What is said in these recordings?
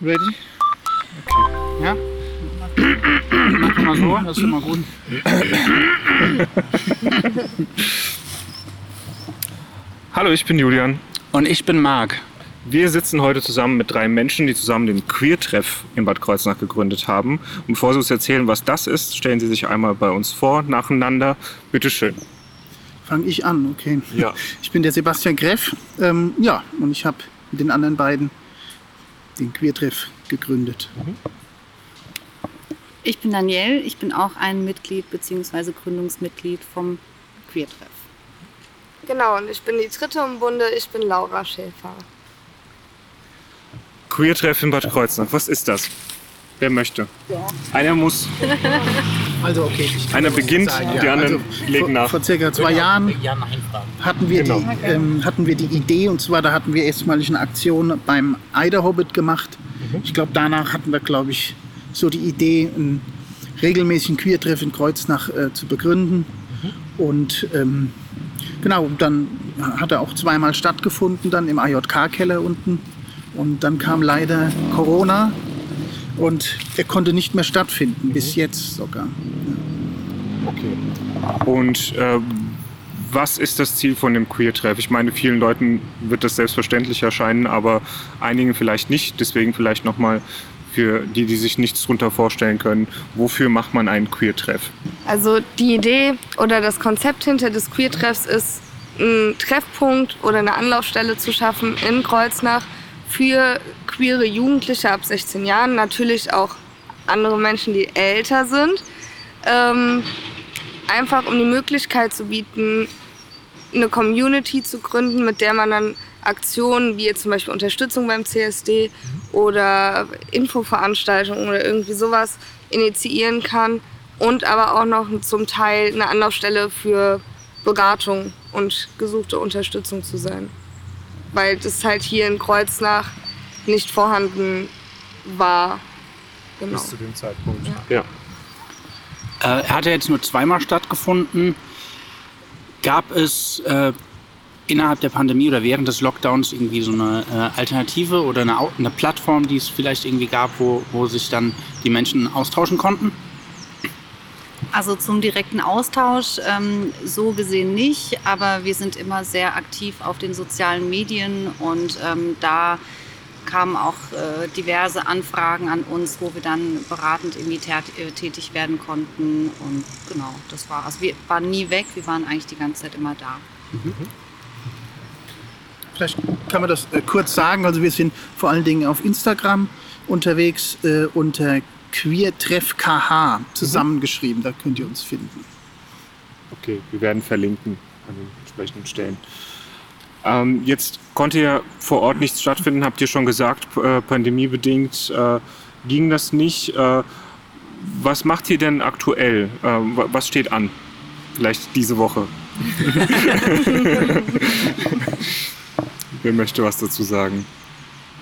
Ready? Okay. Ja? Mach mal so, das ist schon mal gut. Hallo, ich bin Julian. Und ich bin Marc. Wir sitzen heute zusammen mit drei Menschen, die zusammen den Queer-Treff in Bad Kreuznach gegründet haben. Und bevor Sie uns erzählen, was das ist, stellen Sie sich einmal bei uns vor, nacheinander. Bitte schön. Fange ich an, okay. Ja. Ich bin der Sebastian Greff. Ähm, ja, und ich habe mit den anderen beiden den Queertreff gegründet. Ich bin Danielle, ich bin auch ein Mitglied bzw. Gründungsmitglied vom Queertreff. Genau, und ich bin die dritte im Bunde, ich bin Laura Schäfer. Queer-Treff in Bad Kreuznach, was ist das? Wer möchte? Einer muss, Also okay. einer beginnt, sagen, die ja. anderen Also, legen vor, nach. Vor circa zwei Jahren hatten wir, Genau. die, ähm, hatten wir die Idee und zwar da hatten wir erstmalig eine Aktion beim Eider Hobbit gemacht. Mhm. Ich glaube danach hatten wir glaube ich so die Idee einen regelmäßigen Queertreff in Kreuznach äh, zu begründen Mhm. und ähm, genau dann hat er auch zweimal stattgefunden dann im AJK-Keller unten und dann kam leider Corona und er konnte nicht mehr stattfinden bis Mhm. jetzt sogar. Und äh, was ist das Ziel von dem Queer-Treff? Ich meine, vielen Leuten wird das selbstverständlich erscheinen, aber einigen vielleicht nicht. Deswegen vielleicht nochmal für die, die sich nichts darunter vorstellen können. Wofür macht man einen Queer-Treff? Also die Idee oder das Konzept hinter des Queer-Treffs ist, einen Treffpunkt oder eine Anlaufstelle zu schaffen in Kreuznach für queere Jugendliche ab 16 Jahren, natürlich auch andere Menschen, die älter sind. Ähm, einfach um die Möglichkeit zu bieten, eine Community zu gründen, mit der man dann Aktionen wie jetzt zum Beispiel Unterstützung beim CSD oder Infoveranstaltungen oder irgendwie sowas initiieren kann und aber auch noch zum Teil eine Anlaufstelle für Beratung und gesuchte Unterstützung zu sein. Weil das halt hier in Kreuznach nicht vorhanden war. Genau. dem Zeitpunkt. Ja. Äh, er hat ja jetzt nur zweimal stattgefunden. Gab es äh, innerhalb der Pandemie oder während des Lockdowns irgendwie so eine äh, Alternative oder eine, eine Plattform, die es vielleicht irgendwie gab, wo, wo sich dann die Menschen austauschen konnten? Also zum direkten Austausch ähm, so gesehen nicht, aber wir sind immer sehr aktiv auf den sozialen Medien und ähm, da kamen auch äh, diverse Anfragen an uns, wo wir dann beratend irgendwie tät- äh, tätig werden konnten und genau, das war, also wir waren nie weg, wir waren eigentlich die ganze Zeit immer da. Vielleicht kann man das äh, kurz sagen. Also wir sind vor allen Dingen auf Instagram unterwegs äh, unter QueerTreffKH zusammengeschrieben. Da könnt ihr uns finden. Okay, wir werden verlinken an den entsprechenden Stellen. Ähm, jetzt konnte ja vor Ort nichts stattfinden, habt ihr schon gesagt, äh, pandemiebedingt äh, ging das nicht. Äh, was macht ihr denn aktuell? Äh, wa- was steht an? Vielleicht diese Woche. Wer möchte was dazu sagen?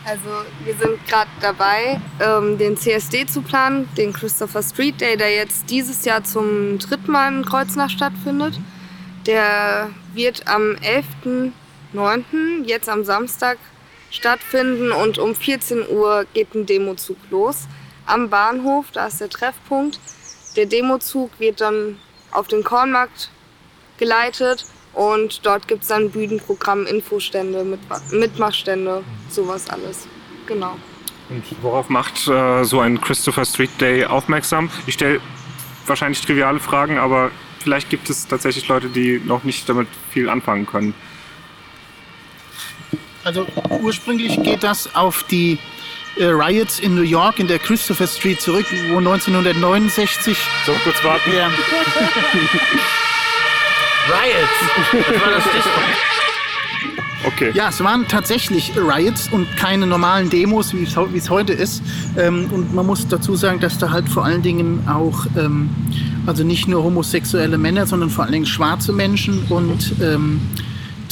Also wir sind gerade dabei, ähm, den CSD zu planen, den Christopher Street Day, der jetzt dieses Jahr zum dritten Mal in Kreuznach stattfindet. Der wird am 11.09., jetzt am Samstag, stattfinden und um 14 Uhr geht ein Demozug los. Am Bahnhof, da ist der Treffpunkt. Der Demozug wird dann auf den Kornmarkt geleitet und dort gibt es dann Bühnenprogramm, Infostände, Mit Mitmachstände, sowas alles. Genau. Und worauf macht äh, so ein Christopher Street Day aufmerksam? Ich stelle wahrscheinlich triviale Fragen, aber vielleicht gibt es tatsächlich Leute, die noch nicht damit viel anfangen können. Also ursprünglich geht das auf die äh, Riots in New York in der Christopher Street zurück, wo 1969 So, kurz warten. ja, Riots! Das war das Stichwort. Okay. Ja, es waren tatsächlich Riots und keine normalen Demos, wie es, heu- wie es heute ist. Ähm, und man muss dazu sagen, dass da halt vor allen Dingen auch, ähm, also nicht nur homosexuelle Männer, sondern vor allen Dingen schwarze Menschen und ähm,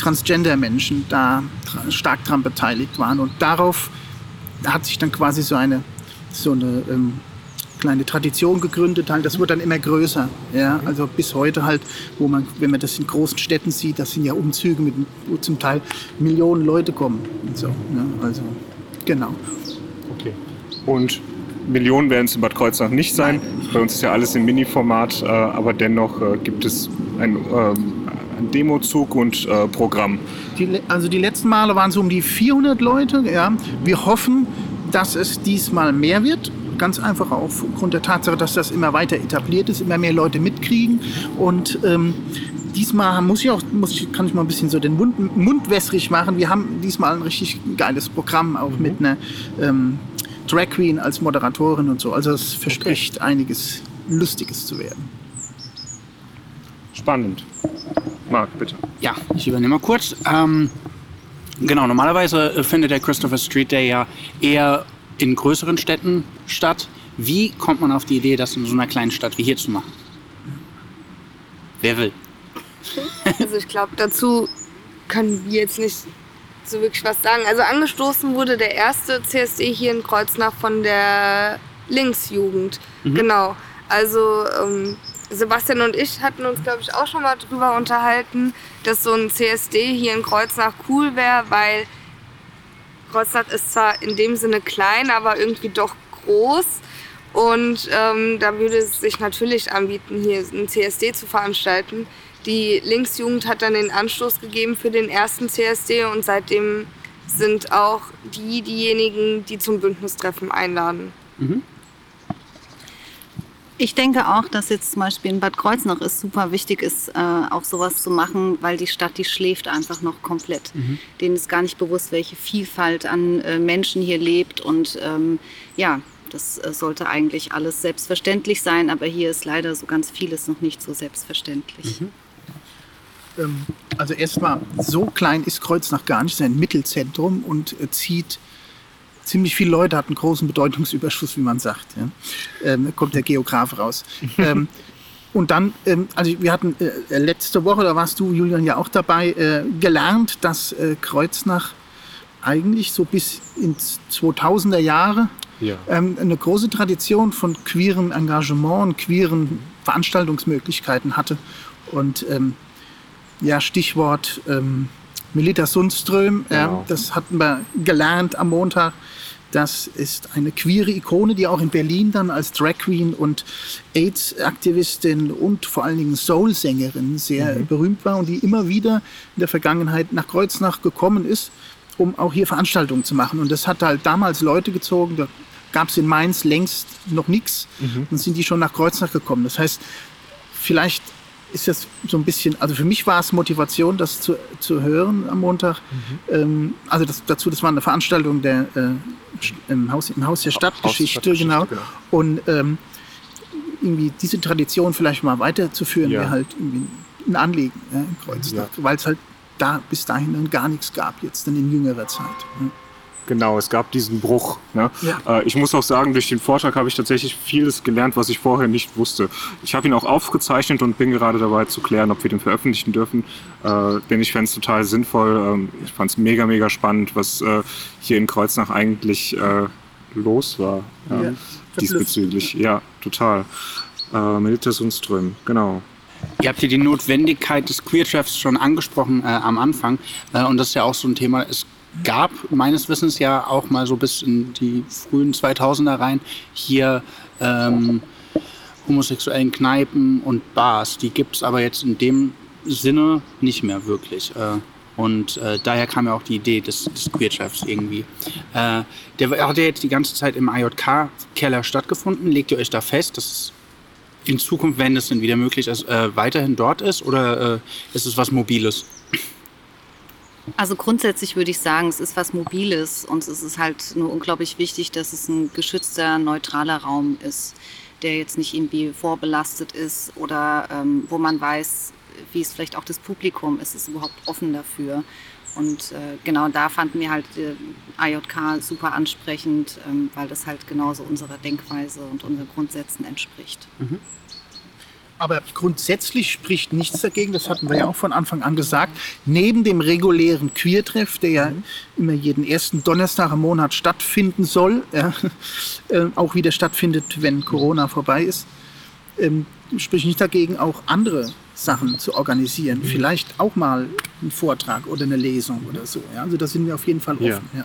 Transgender-Menschen da stark dran beteiligt waren. Und darauf hat sich dann quasi so eine, so eine ähm, kleine Tradition gegründet. Halt. Das wurde dann immer größer. Ja? Also bis heute halt, wo man, wenn man das in großen Städten sieht, das sind ja Umzüge, mit, wo zum Teil Millionen Leute kommen. Und so, ne? Also genau. okay. Und Millionen werden es in Bad Kreuznach nicht sein. Bei uns ist ja alles im Mini-Format, äh, aber dennoch äh, gibt es ein, ähm, ein Demozug und äh, Programm. Die, also die letzten Male waren es um die 400 Leute. Ja. Wir hoffen, dass es diesmal mehr wird. Ganz einfach aufgrund der Tatsache, dass das immer weiter etabliert ist, immer mehr Leute mitkriegen. Und ähm, diesmal muss ich auch, muss ich, kann ich mal ein bisschen so den Mund, Mund wässrig machen. Wir haben diesmal ein richtig geiles Programm, auch mit einer ähm, Drag Queen als Moderatorin und so. Also es verspricht einiges Lustiges zu werden. Spannend. Marc, bitte. Ja, ich übernehme mal kurz. Ähm, genau, normalerweise äh, findet der Christopher Street Day ja eher in größeren Städten statt. Wie kommt man auf die Idee, das in so einer kleinen Stadt wie hier zu machen? Wer will? Also ich glaube, dazu können wir jetzt nicht so wirklich was sagen. Also angestoßen wurde der erste CSD hier in Kreuznach von der Linksjugend. Genau. Also ähm, Sebastian und ich hatten uns, glaube ich, auch schon mal drüber unterhalten, dass so ein CSD hier in Kreuznach cool wäre, weil Kreuznach ist zwar in dem Sinne klein, aber irgendwie doch groß. Und ähm, da würde es sich natürlich anbieten, hier ein CSD zu veranstalten. Die Linksjugend hat dann den Anstoß gegeben für den ersten CSD und seitdem sind auch die diejenigen, die zum Bündnistreffen einladen. Ich denke auch, dass jetzt zum Beispiel in Bad Kreuznach es super wichtig ist, äh, auch sowas zu machen, weil die Stadt, die schläft einfach noch komplett. Denen ist gar nicht bewusst, welche Vielfalt an äh, Menschen hier lebt. Und ähm, ja, das äh, sollte eigentlich alles selbstverständlich sein, aber hier ist leider so ganz vieles noch nicht so selbstverständlich. Ähm, also erstmal, so klein ist Kreuznach gar nicht, es ist ein Mittelzentrum und äh, zieht ziemlich viele Leute, hat einen großen Bedeutungsüberschuss, wie man sagt. Ja. Ähm, da kommt der Geograf raus. ähm, und dann, ähm, also wir hatten äh, letzte Woche, da warst du, Julian, ja auch dabei, äh, gelernt, dass äh, Kreuznach eigentlich so bis ins 2000er Jahre Ja. ähm, eine große Tradition von queerem Engagement und queeren Veranstaltungsmöglichkeiten hatte. Und ähm, ja, Stichwort ähm, Melita Sundström, Genau. das hatten wir gelernt am Montag. Das ist eine queere Ikone, die auch in Berlin dann als Drag Queen und AIDS-Aktivistin und vor allen Dingen Soul-Sängerin sehr berühmt war und die immer wieder in der Vergangenheit nach Kreuznach gekommen ist, um auch hier Veranstaltungen zu machen. Und das hat halt damals Leute gezogen, da gab es in Mainz längst noch nichts. Dann sind die schon nach Kreuznach gekommen. Das heißt, vielleicht ist das so ein bisschen, also für mich war es Motivation, das zu, zu hören am Montag. Ähm, also das, dazu, das war eine Veranstaltung der, äh, im, Haus, im Haus der Stadtgeschichte, Stadtgeschichte, genau. genau. Und ähm, irgendwie diese Tradition vielleicht mal weiterzuführen, Ja. wäre halt irgendwie ein Anliegen ja, in Kreuznach, weil es halt da bis dahin dann gar nichts gab, jetzt dann in jüngerer Zeit. Ja. Genau, es gab diesen Bruch. Ne? Ja. Äh, ich muss auch sagen, durch den Vortrag habe ich tatsächlich vieles gelernt, was ich vorher nicht wusste. Ich habe ihn auch aufgezeichnet und bin gerade dabei zu klären, ob wir den veröffentlichen dürfen. Äh, denn ich fände es total sinnvoll. Ähm, ich fand es mega, mega spannend, was äh, hier in Kreuznach eigentlich äh, los war. Ja, Ja, diesbezüglich. Ja, total. Äh, Melita Sundström, genau. Ihr habt hier die Notwendigkeit des Queer-Treffs schon angesprochen äh, am Anfang. Äh, und das ist ja auch so ein Thema. Es gab meines Wissens ja auch mal so bis in die frühen 2000er rein hier ähm, homosexuellen Kneipen und Bars. Die gibt es aber jetzt in dem Sinne nicht mehr wirklich. Äh, und äh, daher kam ja auch die Idee des, des Queer-Treffs irgendwie. Äh, der hat ja jetzt die ganze Zeit im IJK-Keller stattgefunden. Legt ihr euch da fest, dass in Zukunft, wenn es denn wieder möglich ist, äh, weiterhin dort ist oder äh, ist es was Mobiles? Also grundsätzlich würde ich sagen, es ist was Mobiles und es ist halt nur unglaublich wichtig, dass es ein geschützter, neutraler Raum ist, der jetzt nicht irgendwie vorbelastet ist oder ähm, wo man weiß, wie es vielleicht auch das Publikum ist, ist überhaupt offen dafür. Und äh, genau da fanden wir halt äh, IJK super ansprechend, ähm, weil das halt genauso unserer Denkweise und unseren Grundsätzen entspricht. Aber grundsätzlich spricht nichts dagegen, das hatten wir ja auch von Anfang an gesagt, neben dem regulären Queer-Treff, der ja immer jeden ersten Donnerstag im Monat stattfinden soll, ja, äh, auch wieder stattfindet, wenn Corona vorbei ist, ähm, spricht nicht dagegen, auch andere Sachen zu organisieren. Vielleicht auch mal einen Vortrag oder eine Lesung oder so. Ja. Also da sind wir auf jeden Fall offen. Ja. Ja.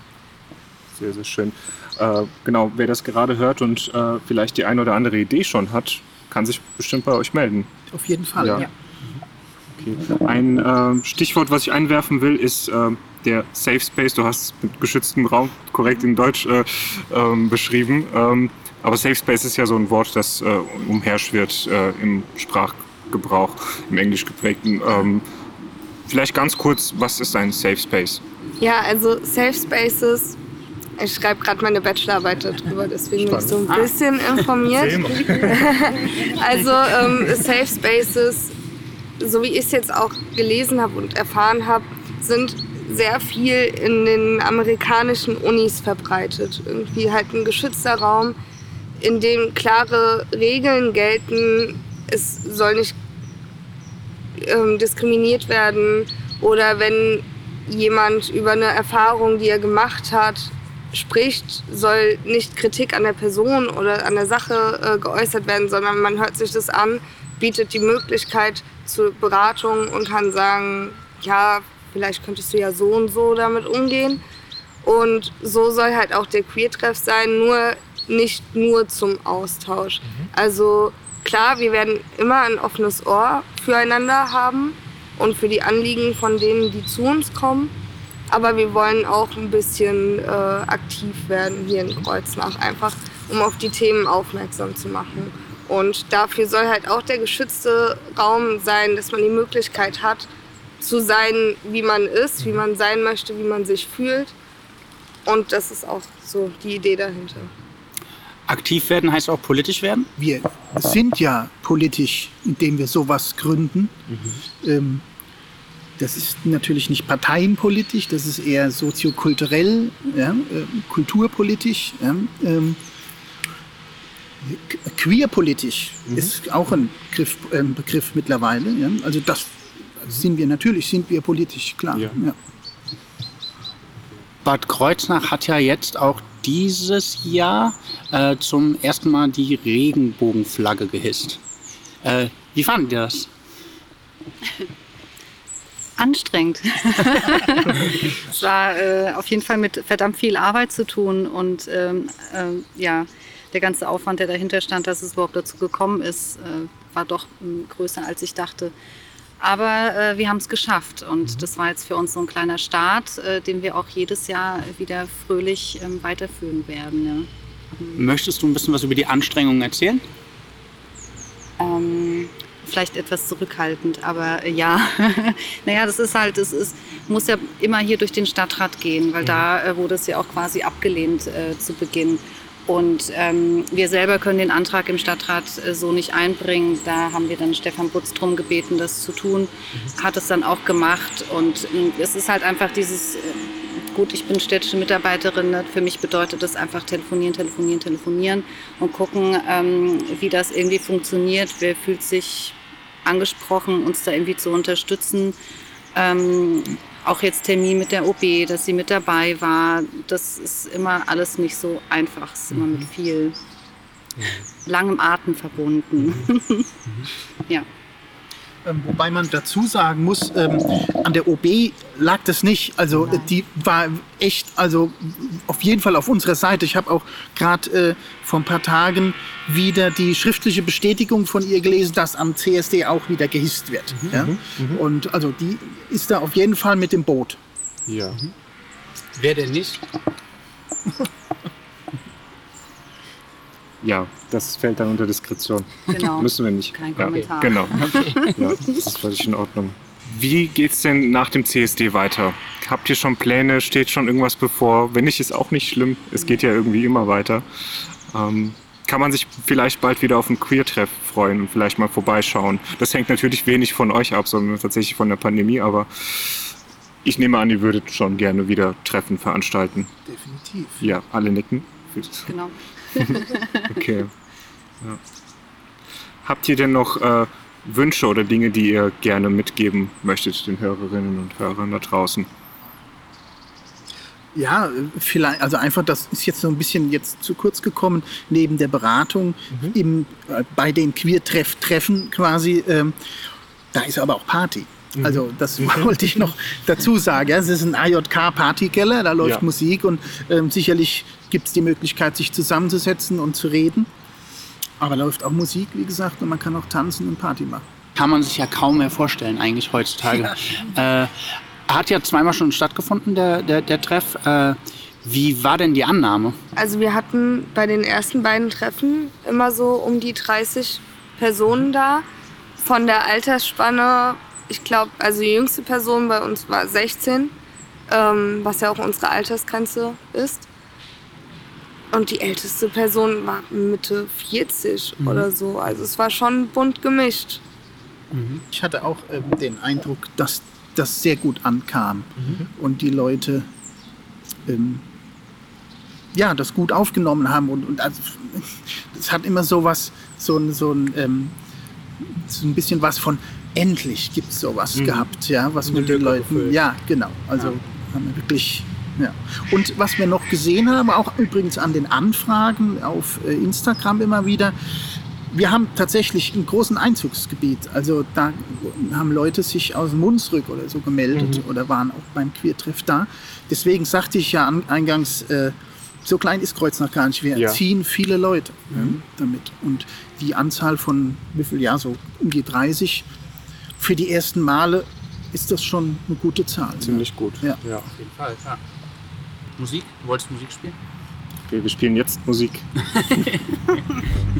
Sehr, sehr schön. Äh, genau, wer das gerade hört und äh, vielleicht die eine oder andere Idee schon hat, kann sich bestimmt bei euch melden. Auf jeden Fall. Ja. Okay. Ein äh, Stichwort, was ich einwerfen will, ist äh, der Safe Space. Du hast es mit geschütztem Raum korrekt in Deutsch äh, ähm, beschrieben. Ähm, aber Safe Space ist ja so ein Wort, das äh, umherschwirrt äh, im Sprachgebrauch, im englisch geprägten. Ähm, vielleicht ganz kurz, was ist ein Safe Space? Ja, also Safe Spaces, ich schreibe gerade meine Bachelorarbeit darüber, deswegen bin ich so ein bisschen informiert. also ähm, Safe Spaces, so wie ich es jetzt auch gelesen habe und erfahren habe, sind sehr viel in den amerikanischen Unis verbreitet. Irgendwie halt ein geschützter Raum, in dem klare Regeln gelten. Es soll nicht ähm, diskriminiert werden oder wenn jemand über eine Erfahrung, die er gemacht hat, spricht, soll nicht Kritik an der Person oder an der Sache äh, geäußert werden, sondern man hört sich das an, bietet die Möglichkeit zur Beratung und kann sagen, ja, vielleicht könntest du ja so und so damit umgehen. Und so soll halt auch der Queer-Treff sein, nur nicht nur zum Austausch. Also klar, wir werden immer ein offenes Ohr füreinander haben und für die Anliegen von denen, die zu uns kommen. Aber wir wollen auch ein bisschen äh, aktiv werden hier in Kreuznach, einfach um auf die Themen aufmerksam zu machen. Und dafür soll halt auch der geschützte Raum sein, dass man die Möglichkeit hat, zu sein, wie man ist, wie man sein möchte, wie man sich fühlt. Und das ist auch so die Idee dahinter. Aktiv werden heißt auch politisch werden? Wir sind ja politisch, indem wir sowas gründen. Ähm, das ist natürlich nicht parteienpolitisch, das ist eher soziokulturell, ja, äh, kulturpolitisch. Ja, ähm, queerpolitisch ist auch ein Begriff, äh, Begriff mittlerweile. Ja. Also das sind wir natürlich, sind wir politisch, klar. Ja. Ja. Bad Kreuznach hat ja jetzt auch dieses Jahr äh, zum ersten Mal die Regenbogenflagge gehisst. Äh, wie fanden ihr das? anstrengend. es war äh, auf jeden Fall mit verdammt viel Arbeit zu tun und ähm, ähm, ja, der ganze Aufwand, der dahinter stand, dass es überhaupt dazu gekommen ist, äh, war doch ähm, größer als ich dachte. Aber äh, wir haben es geschafft und das war jetzt für uns so ein kleiner Start, äh, den wir auch jedes Jahr wieder fröhlich ähm, weiterführen werden. Ja. Möchtest du ein bisschen was über die Anstrengungen erzählen? Ähm, vielleicht etwas zurückhaltend, aber äh, ja. naja, das ist halt, es ist, muss ja immer hier durch den Stadtrat gehen, weil da äh, wurde es ja auch quasi abgelehnt äh, zu Beginn. Und ähm, wir selber können den Antrag im Stadtrat äh, so nicht einbringen. Da haben wir dann Stefan Butz drum gebeten, das zu tun. Hat es dann auch gemacht. Und ähm, es ist halt einfach dieses, äh, gut, ich bin städtische Mitarbeiterin. Ne? Für mich bedeutet das einfach telefonieren, telefonieren, telefonieren und gucken, ähm, wie das irgendwie funktioniert. Wer fühlt sich angesprochen, uns da irgendwie zu unterstützen. Ähm, auch jetzt Termin mit der OB, dass sie mit dabei war. Das ist immer alles nicht so einfach. Es ist immer mit viel langem Atem verbunden. ja. Ähm, wobei man dazu sagen muss, ähm, an der OB lag das nicht. Also äh, die war echt, also auf jeden Fall auf unserer Seite. Ich habe auch gerade äh, vor ein paar Tagen wieder die schriftliche Bestätigung von ihr gelesen, dass am CSD auch wieder gehisst wird. ja? Und also die ist da auf jeden Fall mit dem Boot. Ja. Wer denn nicht? Ja, das fällt dann unter Diskretion. Genau. Müssen wir nicht. Kein ja, Kommentar. Genau. Ja, das ist völlig in Ordnung. Wie geht's denn nach dem CSD weiter? Habt ihr schon Pläne? Steht schon irgendwas bevor? Wenn nicht, ist auch nicht schlimm. Es geht ja irgendwie immer weiter. Ähm, kann man sich vielleicht bald wieder auf einen Queer-Treff freuen und vielleicht mal vorbeischauen? Das hängt natürlich wenig von euch ab, sondern tatsächlich von der Pandemie, aber ich nehme an, ihr würdet schon gerne wieder Treffen veranstalten. Definitiv. Ja, alle nicken. Genau. Okay. Ja. Habt ihr denn noch äh, Wünsche oder Dinge, die ihr gerne mitgeben möchtet den Hörerinnen und Hörern da draußen? Ja, vielleicht, also einfach, das ist jetzt so ein bisschen jetzt zu kurz gekommen, neben der Beratung im, äh, bei den Queer-Treff-Treffen quasi, ähm, da ist aber auch Party. Also das wollte ich noch dazu sagen. Ja, Es ist ein AJK-Partykeller, da läuft Ja. Musik und ähm, sicherlich gibt es die Möglichkeit, sich zusammenzusetzen und zu reden. Aber läuft auch Musik, wie gesagt, und man kann auch tanzen und Party machen. Kann man sich ja kaum mehr vorstellen, eigentlich heutzutage. Äh, hat ja zweimal schon stattgefunden, der, der, der Treff. Äh, wie war denn die Annahme? Also wir hatten bei den ersten beiden Treffen immer so um die 30 Personen da. Von der Altersspanne, ich glaube, also die jüngste Person bei uns war 16, ähm, was ja auch unsere Altersgrenze ist. Und die älteste Person war Mitte 40 oder so. Also es war schon bunt gemischt. Ich hatte auch ähm, den Eindruck, dass das sehr gut ankam und die Leute ähm, ja, das gut aufgenommen haben. Und, und also, es hat immer so was, so ein, so ein, ähm, so ein bisschen was von endlich gibt es sowas gehabt, ja, was mit den Leuten. Ja, genau. Also haben wir wirklich. Ja. Und was wir noch gesehen haben, auch übrigens an den Anfragen auf äh, Instagram immer wieder, wir haben tatsächlich einen großen Einzugsgebiet. Also da haben Leute sich aus dem Mundsrück oder so gemeldet oder waren auch beim Queertreff da. Deswegen sagte ich ja an, eingangs, äh, so klein ist Kreuznach gar nicht. Wir Ja. ziehen viele Leute ja, damit. Und die Anzahl von, wie viel, ja, so um die 30, für die ersten Male ist das schon eine gute Zahl. Ziemlich gut. Ja. ja. Auf jeden Fall, ja. Musik? Du wolltest Musik spielen? Okay, wir spielen jetzt Musik.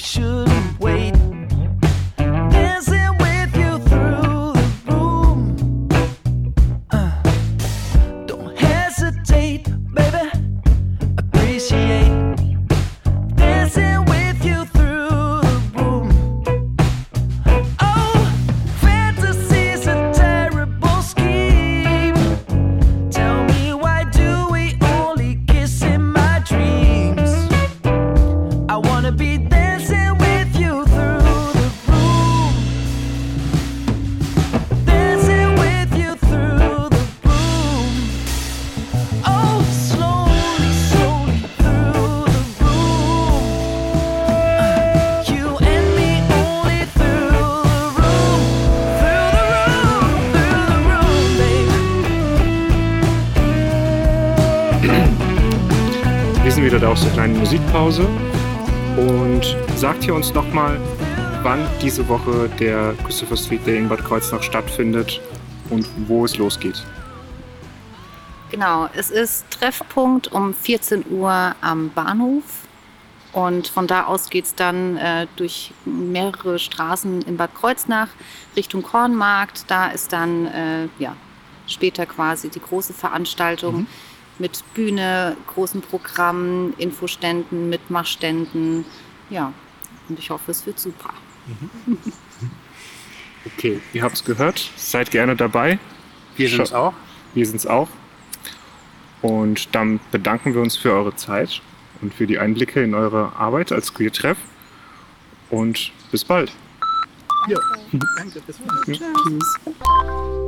We shouldn't wait. Da aus der kleinen Musikpause. Und sagt ihr uns nochmal, wann diese Woche der Christopher Street Day in Bad Kreuznach stattfindet und wo es losgeht. Genau, es ist Treffpunkt um 14 Uhr am Bahnhof. Und von da aus geht es dann äh, durch mehrere Straßen in Bad Kreuznach Richtung Kornmarkt. Da ist dann äh, ja, später quasi die große Veranstaltung. Mit Bühne, großen Programmen, Infoständen, Mitmachständen. Ja, und ich hoffe, es wird super. Okay, ihr habt es gehört. Seid gerne dabei. Wir sind es auch. Wir sind es auch. Und dann bedanken wir uns für eure Zeit und für die Einblicke in eure Arbeit als Queer Treff. Und bis bald. Ja, danke. Das war's. Tschüss.